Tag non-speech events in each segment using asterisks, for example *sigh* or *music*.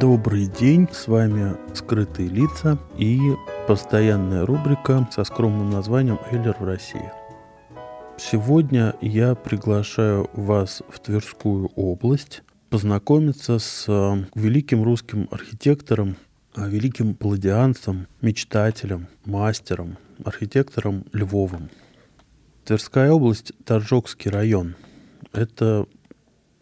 Добрый день, с вами «Скрытые лица» и постоянная рубрика со скромным названием «Эйлер в России». Сегодня я приглашаю вас в Тверскую область познакомиться с э, великим русским архитектором, э, великим палладианцем, мечтателем, мастером, архитектором Львовым. Тверская область, Торжокский район. Это,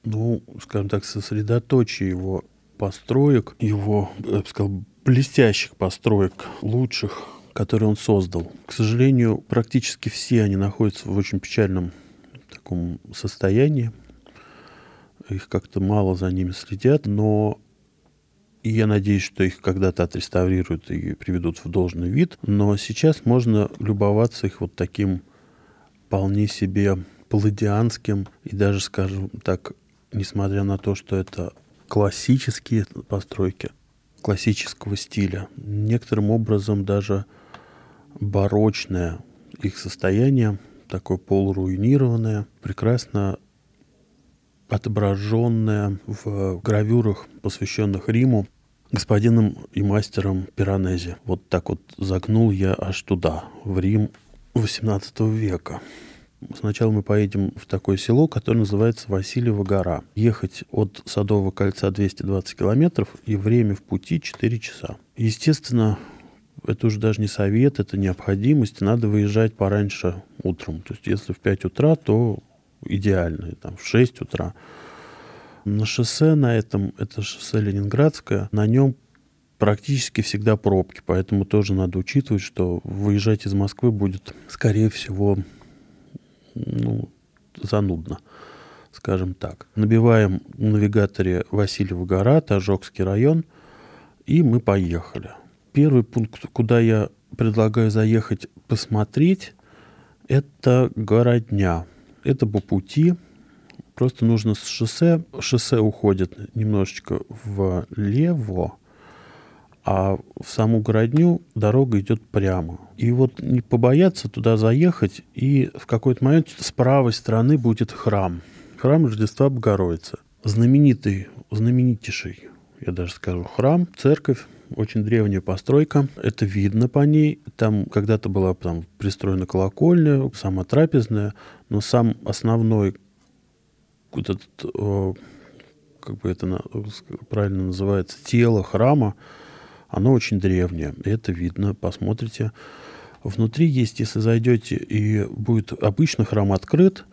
ну, скажем так, сосредоточие его построек, его, я бы сказал, блестящих построек, лучших, которые он создал. К сожалению, практически все они находятся в очень печальном таком состоянии. Их как-то мало за ними следят, но и я надеюсь, что их когда-то отреставрируют и приведут в должный вид. Но сейчас можно любоваться их вот таким вполне себе палладианским и даже, скажем так, несмотря на то, что это классические постройки классического стиля. Некоторым образом даже барочное их состояние, такое полуруинированное, прекрасно отображенное в гравюрах, посвященных Риму, господином и мастером Пиранези. Вот так вот загнул я аж туда, в Рим XVIII века. Сначала мы поедем в такое село, которое называется Васильева гора. Ехать от Садового кольца 220 километров и время в пути 4 часа. Естественно, это уже даже не совет, это необходимость. Надо выезжать пораньше утром. То есть если в 5 утра, то идеально, там, в 6 утра. На шоссе на этом, это шоссе Ленинградское, на нем практически всегда пробки, поэтому тоже надо учитывать, что выезжать из Москвы будет, скорее всего, ну, занудно, скажем так. Набиваем в навигаторе Васильева гора, Тажокский район, и мы поехали. Первый пункт, куда я предлагаю заехать посмотреть, это городня. Это по пути. Просто нужно с шоссе. Шоссе уходит немножечко влево, а в саму городню дорога идет прямо. И вот не побояться туда заехать, и в какой-то момент с правой стороны будет храм. Храм Рождества Богородицы. Знаменитый, знаменитейший, я даже скажу, храм, церковь, очень древняя постройка. Это видно по ней. Там когда-то была там пристроена колокольня, сама трапезная, но сам основной вот этот, э, как бы это правильно называется, тело храма, оно очень древнее. Это видно, посмотрите. Внутри есть, если зайдете, и будет обычно храм открыт,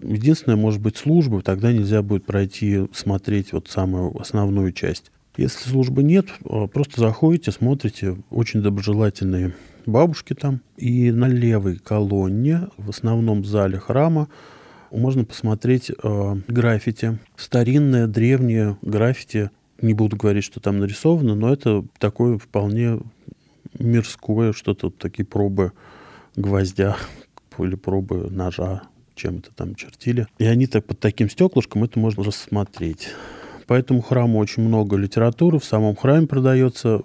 единственное, может быть, служба, тогда нельзя будет пройти, смотреть вот самую основную часть. Если службы нет, э, просто заходите, смотрите, очень доброжелательные бабушки там. И на левой колонне, в основном зале храма, можно посмотреть э, граффити. Старинное, древнее граффити. Не буду говорить, что там нарисовано, но это такое вполне мирское, что-то такие пробы гвоздя *laughs* или пробы ножа, чем это там чертили. И они так под таким стеклышком это можно рассмотреть. По этому храму очень много литературы. В самом храме продается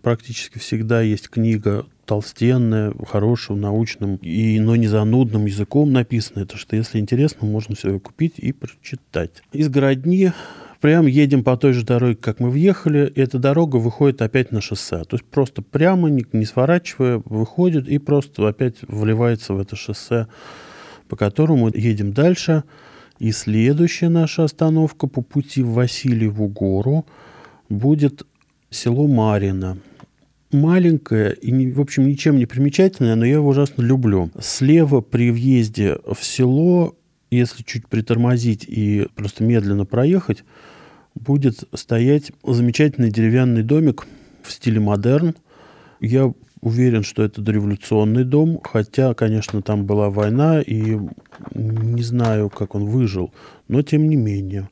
практически всегда есть книга толстенная, хорошим, научным, и, но не занудным языком написано. Это что, если интересно, можно все купить и прочитать. Из городни прям едем по той же дороге, как мы въехали, и эта дорога выходит опять на шоссе. То есть просто прямо, не, не сворачивая, выходит и просто опять вливается в это шоссе, по которому едем дальше. И следующая наша остановка по пути в Васильеву гору будет село Марина. Маленькое и, в общем, ничем не примечательное, но я его ужасно люблю. Слева при въезде в село, если чуть притормозить и просто медленно проехать, будет стоять замечательный деревянный домик в стиле модерн. Я уверен, что это дореволюционный дом, хотя, конечно, там была война, и не знаю, как он выжил, но тем не менее.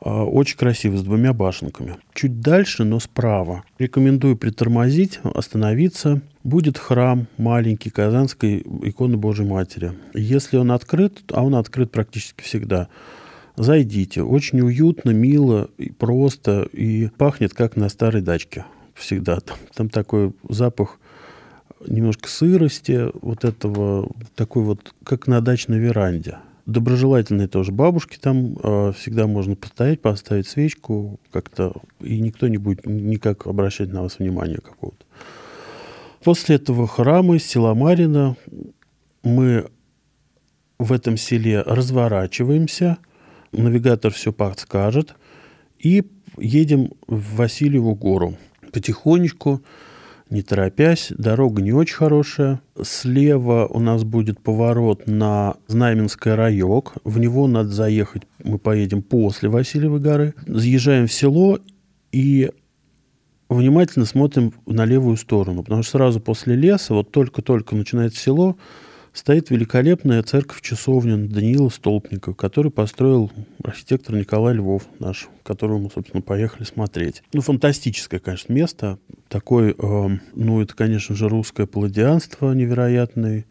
А, Очень красиво, с двумя башенками. Чуть дальше, но справа. Рекомендую притормозить, остановиться. Будет храм маленький Казанской иконы Божьей Матери. Если он открыт, а он открыт практически всегда, зайдите. Очень уютно, мило, и просто, и пахнет как на старой дачке всегда. Там, там такой запах немножко сырости, вот этого, такой вот, как на дачной веранде доброжелательные тоже бабушки там э, всегда можно постоять, поставить свечку как-то, и никто не будет никак обращать на вас внимания какого-то. После этого храма села Марина мы в этом селе разворачиваемся, навигатор все подскажет, и едем в Васильеву гору. Потихонечку, не торопясь. Дорога не очень хорошая. Слева у нас будет поворот на Знаменский райок. В него надо заехать. Мы поедем после Васильевой горы. Заезжаем в село и внимательно смотрим на левую сторону. Потому что сразу после леса, вот только-только начинается село, стоит великолепная церковь-часовня Даниила Столпника, который построил архитектор Николай Львов наш, которого мы, собственно, поехали смотреть. Ну, фантастическое, конечно, место. Такой, э, ну, это, конечно же, русское палладианство невероятное.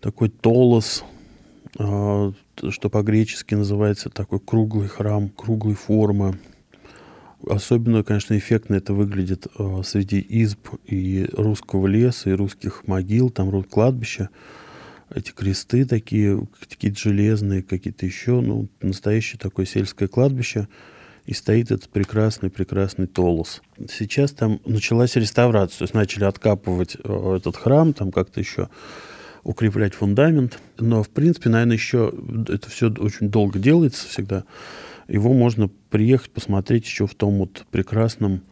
Такой толос, э, что по-гречески называется такой круглый храм, круглой формы. Особенно, конечно, эффектно это выглядит э, среди изб и русского леса, и русских могил, там кладбища. Эти кресты такие, какие-то железные, какие-то еще, ну, настоящее такое сельское кладбище. И стоит этот прекрасный-прекрасный толос. Сейчас там началась реставрация, то есть начали откапывать э, этот храм, там как-то еще укреплять фундамент. Но, в принципе, наверное, еще это все очень долго делается всегда его можно приехать посмотреть еще в том вот прекрасном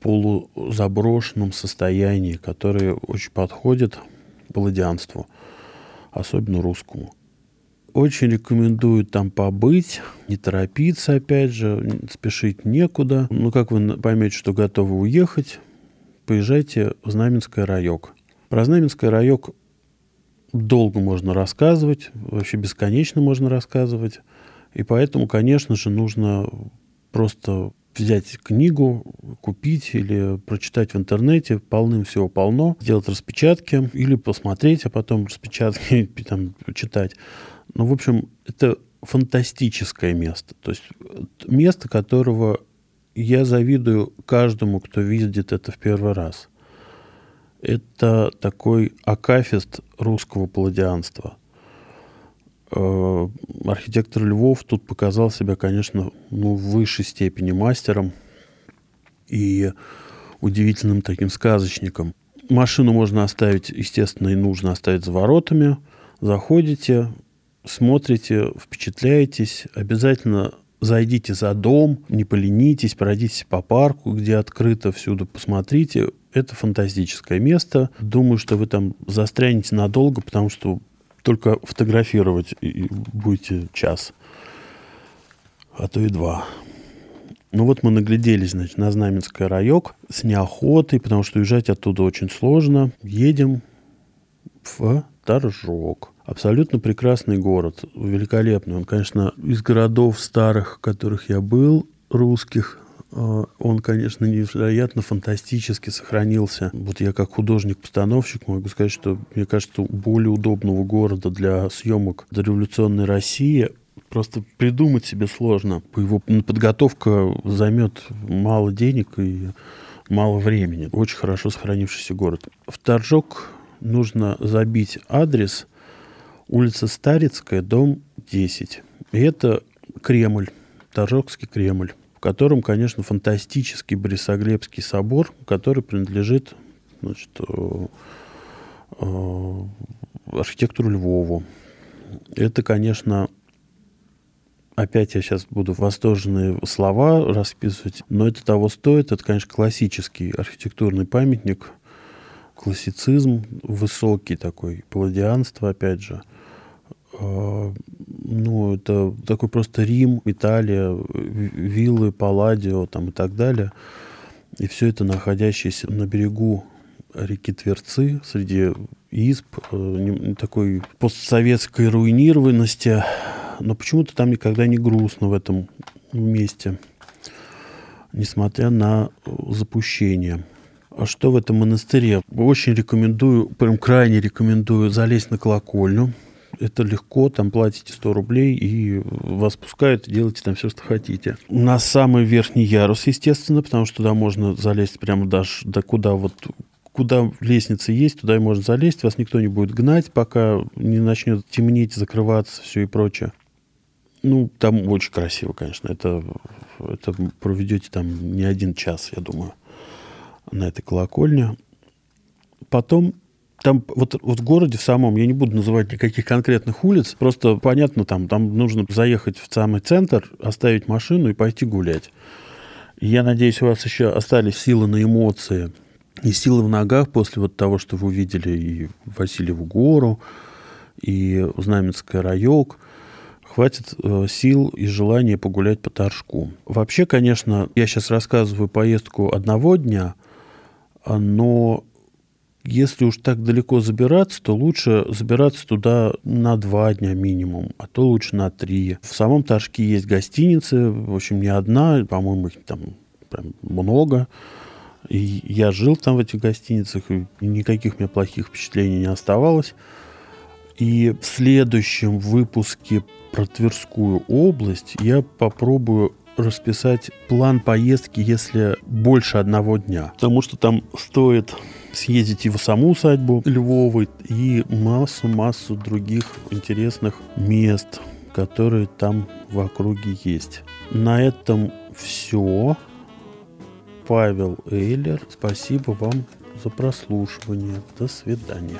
полузаброшенном состоянии, которое очень подходит палладианству, особенно русскому. Очень рекомендую там побыть, не торопиться, опять же, спешить некуда. Ну, как вы поймете, что готовы уехать, поезжайте в Знаменский райок. Про Знаменский райок долго можно рассказывать, вообще бесконечно можно рассказывать. И поэтому, конечно же, нужно просто взять книгу, купить или прочитать в интернете, полным всего полно, сделать распечатки или посмотреть, а потом распечатки *laughs* там, читать. Ну, в общем, это фантастическое место. То есть место, которого я завидую каждому, кто видит это в первый раз. Это такой акафист русского Э, архитектор Львов тут показал себя, конечно, ну, в высшей степени мастером и удивительным таким сказочником. Машину можно оставить, естественно, и нужно оставить за воротами. Заходите, смотрите, впечатляетесь. Обязательно зайдите за дом, не поленитесь, пройдитесь по парку, где открыто всюду, посмотрите. Это фантастическое место. Думаю, что вы там застрянете надолго, потому что только фотографировать и будете час, а то и два. Ну вот мы нагляделись, значит, на Знаменский райок с неохотой, потому что уезжать оттуда очень сложно. Едем в Торжок. Абсолютно прекрасный город, великолепный. Он, конечно, из городов старых, в которых я был, русских, он, конечно, невероятно фантастически сохранился. Вот я как художник-постановщик могу сказать, что, мне кажется, более удобного города для съемок дореволюционной России просто придумать себе сложно. Его подготовка займет мало денег и мало времени. Очень хорошо сохранившийся город. В Торжок нужно забить адрес улица Старицкая, дом 10. И это Кремль, Торжокский Кремль котором, конечно, фантастический Борисоглебский собор, который принадлежит значит, э, э, архитектору Львову. Это, конечно, опять я сейчас буду восторженные слова расписывать, но это того стоит. Это, конечно, классический архитектурный памятник, классицизм высокий такой, палладианство, опять же – а, ну, это такой просто Рим, Италия, виллы, Палладио там и так далее. И все это находящееся на берегу реки Тверцы, среди изб, э, такой постсоветской руинированности, но почему-то там никогда не грустно в этом месте, несмотря на э, запущение. А что в этом монастыре? Очень рекомендую, прям крайне рекомендую залезть на колокольню. Это легко, там платите 100 рублей и вас пускают, делайте там все, что хотите. На самый верхний ярус, естественно, потому что туда можно залезть прямо даже до куда вот куда лестница есть, туда и можно залезть, вас никто не будет гнать, пока не начнет темнеть, закрываться, все и прочее. Ну, там очень красиво, конечно. Это, это проведете там не один час, я думаю, на этой колокольне. Потом там вот, вот в городе в самом, я не буду называть никаких конкретных улиц, просто понятно, там, там нужно заехать в самый центр, оставить машину и пойти гулять. Я надеюсь, у вас еще остались силы на эмоции – и силы в ногах после вот того, что вы увидели и Васильеву гору, и Знаменский райок, хватит э, сил и желания погулять по Торжку. Вообще, конечно, я сейчас рассказываю поездку одного дня, но если уж так далеко забираться, то лучше забираться туда на два дня минимум, а то лучше на три. В самом Торжке есть гостиницы, в общем, не одна, по-моему, их там прям много. И я жил там в этих гостиницах, и никаких меня плохих впечатлений не оставалось. И в следующем выпуске про Тверскую область я попробую расписать план поездки, если больше одного дня. Потому что там стоит съездить и в саму усадьбу Львовой, и массу-массу других интересных мест, которые там в округе есть. На этом все. Павел Эйлер. Спасибо вам за прослушивание. До свидания.